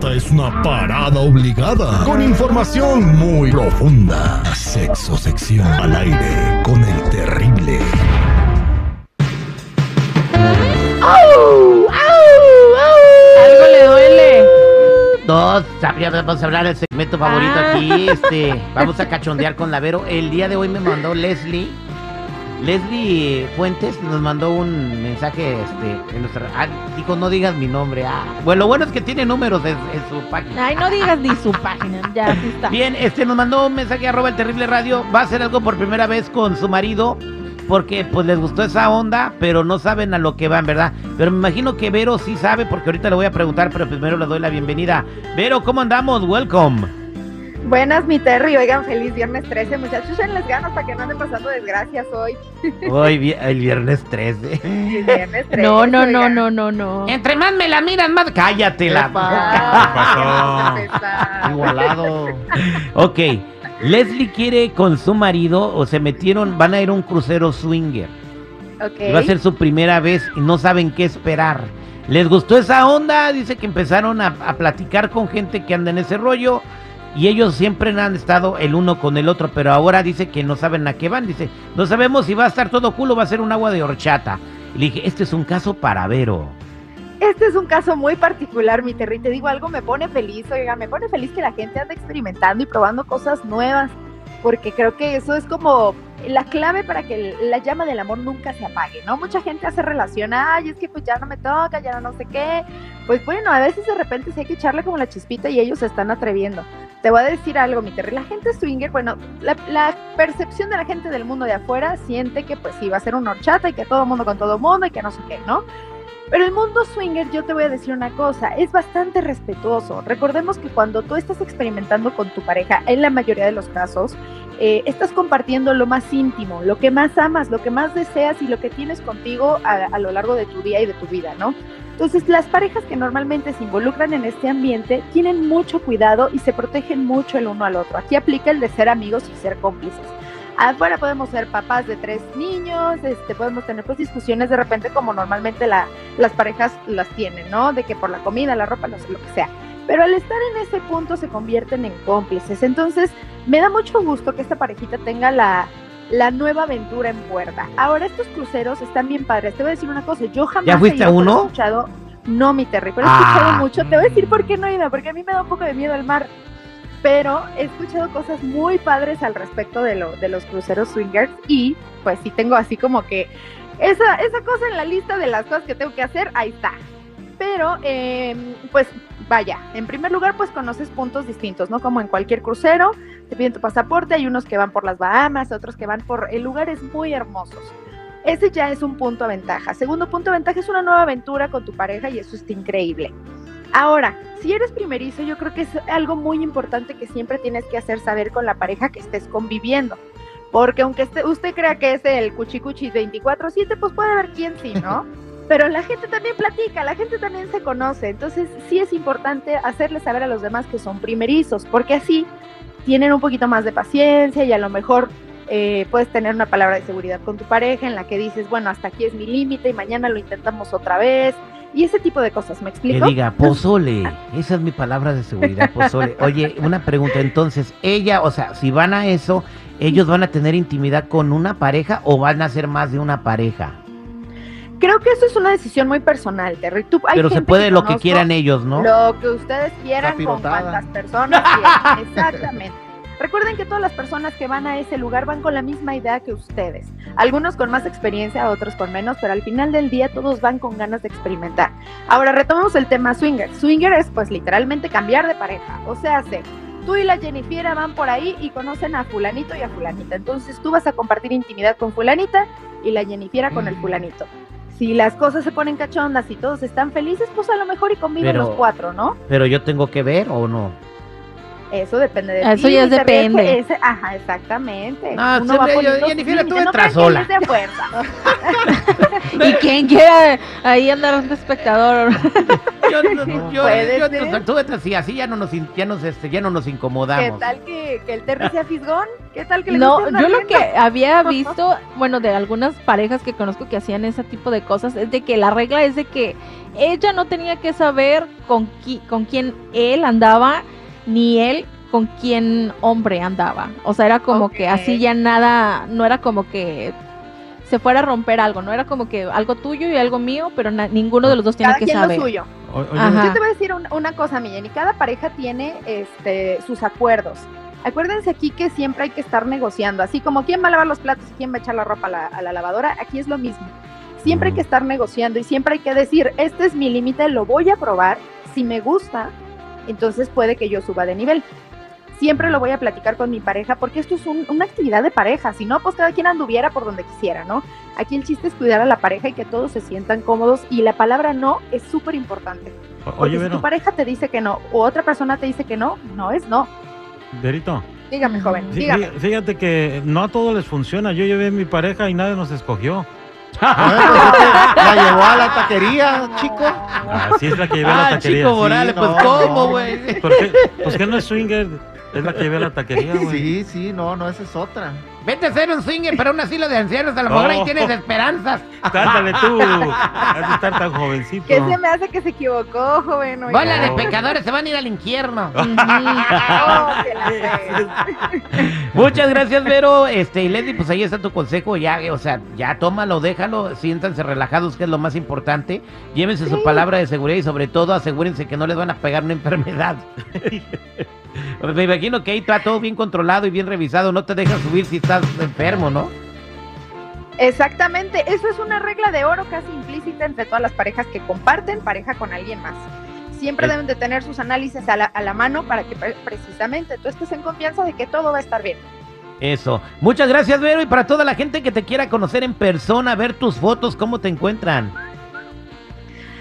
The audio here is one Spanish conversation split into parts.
Esta es una parada obligada con información muy profunda. Sexo sección al aire con el terrible. Algo le duele. Dos, sabía- vamos a hablar del segmento favorito Ah. aquí. Este, vamos a cachondear con la Vero. El día de hoy me mandó Leslie. Leslie Fuentes nos mandó un mensaje este, en nuestra. ah, dijo, no digas mi nombre. Ah, bueno, lo bueno es que tiene números en, en su página. Ay, no digas ni su página. Ya, sí está. Bien, este nos mandó un mensaje arroba el terrible radio. Va a hacer algo por primera vez con su marido. Porque pues les gustó esa onda, pero no saben a lo que van, ¿verdad? Pero me imagino que Vero sí sabe, porque ahorita le voy a preguntar, pero primero le doy la bienvenida. Vero, ¿cómo andamos? Welcome. Buenas, mi Terry. Oigan, feliz viernes 13, muchachos. les ganas para que no anden pasando desgracias hoy. Hoy vi- el viernes 13. El viernes 13. No, no, no, oigan. no, no, no. Entre más me la miran, más. Cállate la. A empezar. Igualado. ok. Leslie quiere con su marido, o se metieron, van a ir a un crucero swinger. Ok. Y va a ser su primera vez y no saben qué esperar. ¿Les gustó esa onda? Dice que empezaron a, a platicar con gente que anda en ese rollo. Y ellos siempre han estado el uno con el otro, pero ahora dice que no saben a qué van. Dice, no sabemos si va a estar todo culo va a ser un agua de horchata. Y le dije, este es un caso para Vero. Este es un caso muy particular, mi Terry. Te digo algo, me pone feliz. Oiga, me pone feliz que la gente ande experimentando y probando cosas nuevas. Porque creo que eso es como la clave para que la llama del amor nunca se apague, ¿no? Mucha gente hace relación, ay, es que pues ya no me toca, ya no sé qué. Pues bueno, a veces de repente sí hay que echarle como la chispita y ellos se están atreviendo. Te voy a decir algo, mi Terry. La gente swinger, bueno, la, percepción de la gente del mundo de afuera siente que pues va a ser una horchata y que todo mundo con todo mundo y que no sé qué, ¿no? Pero el mundo swinger, yo te voy a decir una cosa, es bastante respetuoso. Recordemos que cuando tú estás experimentando con tu pareja, en la mayoría de los casos, eh, estás compartiendo lo más íntimo, lo que más amas, lo que más deseas y lo que tienes contigo a, a lo largo de tu día y de tu vida, ¿no? Entonces, las parejas que normalmente se involucran en este ambiente tienen mucho cuidado y se protegen mucho el uno al otro. Aquí aplica el de ser amigos y ser cómplices. Afuera podemos ser papás de tres niños, este, podemos tener pues discusiones de repente como normalmente la, las parejas las tienen, ¿no? De que por la comida, la ropa, no sé, lo que sea. Pero al estar en ese punto se convierten en cómplices. Entonces, me da mucho gusto que esta parejita tenga la, la nueva aventura en puerta. Ahora, estos cruceros están bien padres. Te voy a decir una cosa, yo jamás ¿Ya fuiste he a escuchado, no, mi Terry, pero he escuchado Ah. mucho. Te voy a decir por qué no he ido, porque a mí me da un poco de miedo el mar pero he escuchado cosas muy padres al respecto de, lo, de los cruceros swingers y pues sí tengo así como que esa, esa cosa en la lista de las cosas que tengo que hacer, ahí está. Pero eh, pues vaya, en primer lugar pues conoces puntos distintos, ¿no? Como en cualquier crucero, te piden tu pasaporte, hay unos que van por las Bahamas, otros que van por eh, lugares muy hermosos. Ese ya es un punto a ventaja. Segundo punto a ventaja es una nueva aventura con tu pareja y eso está increíble. Ahora, si eres primerizo, yo creo que es algo muy importante que siempre tienes que hacer saber con la pareja que estés conviviendo. Porque aunque este- usted crea que es el cuchicuchis 24-7, pues puede haber quién sí, ¿no? Pero la gente también platica, la gente también se conoce. Entonces, sí es importante hacerle saber a los demás que son primerizos, porque así tienen un poquito más de paciencia y a lo mejor eh, puedes tener una palabra de seguridad con tu pareja en la que dices, bueno, hasta aquí es mi límite y mañana lo intentamos otra vez. Y ese tipo de cosas, ¿me Que explico? diga, pozole. Esa es mi palabra de seguridad, pozole. Oye, una pregunta. Entonces, ella, o sea, si van a eso, ¿ellos van a tener intimidad con una pareja o van a ser más de una pareja? Creo que eso es una decisión muy personal, Terry. Tú- hay Pero se puede lo que quieran ellos, ¿no? Lo que ustedes quieran con cuantas personas quieran. Exactamente. Recuerden que todas las personas que van a ese lugar van con la misma idea que ustedes. Algunos con más experiencia, otros con menos, pero al final del día todos van con ganas de experimentar. Ahora retomemos el tema swinger. Swinger es pues literalmente cambiar de pareja. O sea, se, tú y la Jennifiera van por ahí y conocen a fulanito y a fulanita. Entonces tú vas a compartir intimidad con fulanita y la Jennifiera con el fulanito. Si las cosas se ponen cachondas y todos están felices, pues a lo mejor y conviven Pero- los cuatro, ¿no? Pero yo tengo que ver o no. Eso depende de Eso ti. ya depende. ese- ajá, exactamente. Ah, Uno va yo- sus Jennifer, tú no entras que sola. de fuerza. Y quien quiera ahí andar de espectador. Yo, yo, yo, yo, yo- tú vete así, así ya no nos, ya nos, este, ya no nos ¿Qué incomodamos. tal que, que el Terry sea fisgón? ¿Qué tal que le No, yo lo que había visto, bueno, de algunas parejas que conozco que hacían ese tipo de cosas, es de que la regla es de que ella no tenía que saber con, qui- con quién él andaba, ni él con quién hombre andaba. O sea, era como que así ya nada, no era como que se fuera a romper algo, no era como que algo tuyo y algo mío, pero ninguno de los dos tiene Cada que quien saber. lo suyo. O-. Yo te voy a decir un- una cosa, Millén, y cada pareja tiene este, sus acuerdos. Acuérdense aquí que siempre hay que estar negociando, así como quién va a lavar los platos y quién va a echar la ropa a la, a la lavadora, aquí es lo mismo. Siempre hay que estar negociando y siempre hay que decir, este es mi límite, lo voy a probar, si me gusta, entonces puede que yo suba de nivel. Siempre lo voy a platicar con mi pareja porque esto es un- una actividad de pareja, si no, pues cada quien anduviera por donde quisiera, ¿no? Aquí el chiste es cuidar a la pareja y que todos se sientan cómodos y la palabra no es súper importante. oye, si tu pareja te dice que no o otra persona te dice que no, no es no. Verito, Dígame, joven, dígame. fí- fíjate que no a todos les funciona. Yo llevé a mi pareja y nadie nos escogió. La llevó a la taquería, chico. Así es la que llevé a la Ah, taquería. Chico sí. Morales, pues no, cómo, no. güey. ¿Por qué? Pues que no es swinger, es la que llevé a la taquería, güey. Sí, sí, no, no, esa es otra. Vete a ser un swinger para un asilo de ancianos, a lo mejor ahí tienes esperanzas. Ándale tú, has de estar tan jovencito. ¿Qué se me hace que se equivocó, joven? Oiga. Bola de pecadores se van a ir al infierno. Oh, que la fe. Muchas gracias, Vero. Este, y Leslie, pues ahí está tu consejo. Ya, o sea, ya tómalo, déjalo, siéntanse relajados, que es lo más importante. Llévense su palabra de seguridad y sobre todo asegúrense que no les van a pegar una enfermedad. Me imagino que ahí está todo bien controlado y bien revisado. No te dejan subir si estás enfermo, ¿no? Exactamente, eso es una regla de oro casi implícita entre todas las parejas que comparten pareja con alguien más. Siempre Es- deben de tener sus análisis a la, a la mano para que pre- precisamente tú estés en confianza de que todo va a estar bien. Eso. Muchas gracias, Vero. Y para toda la gente que te quiera conocer en persona, ver tus fotos, ¿cómo te encuentran?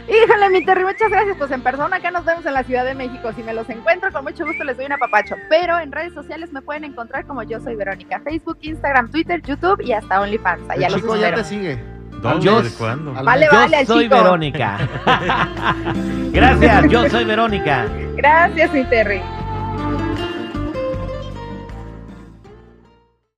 Híjole, mi Terry, muchas gracias. Pues en persona acá nos vemos en la Ciudad de México. Si me los encuentro, con mucho gusto les doy un apapacho. Pero en redes sociales me pueden encontrar como yo soy Verónica. Facebook, Instagram, Twitter, YouTube y hasta OnlyFans. Allá El los chico ya te sigue. ¿Dónde? Yo- ¿De cuándo? Al- Vale, yo vale, soy chico. Verónica. gracias, yo soy Verónica. Gracias, mi Terry.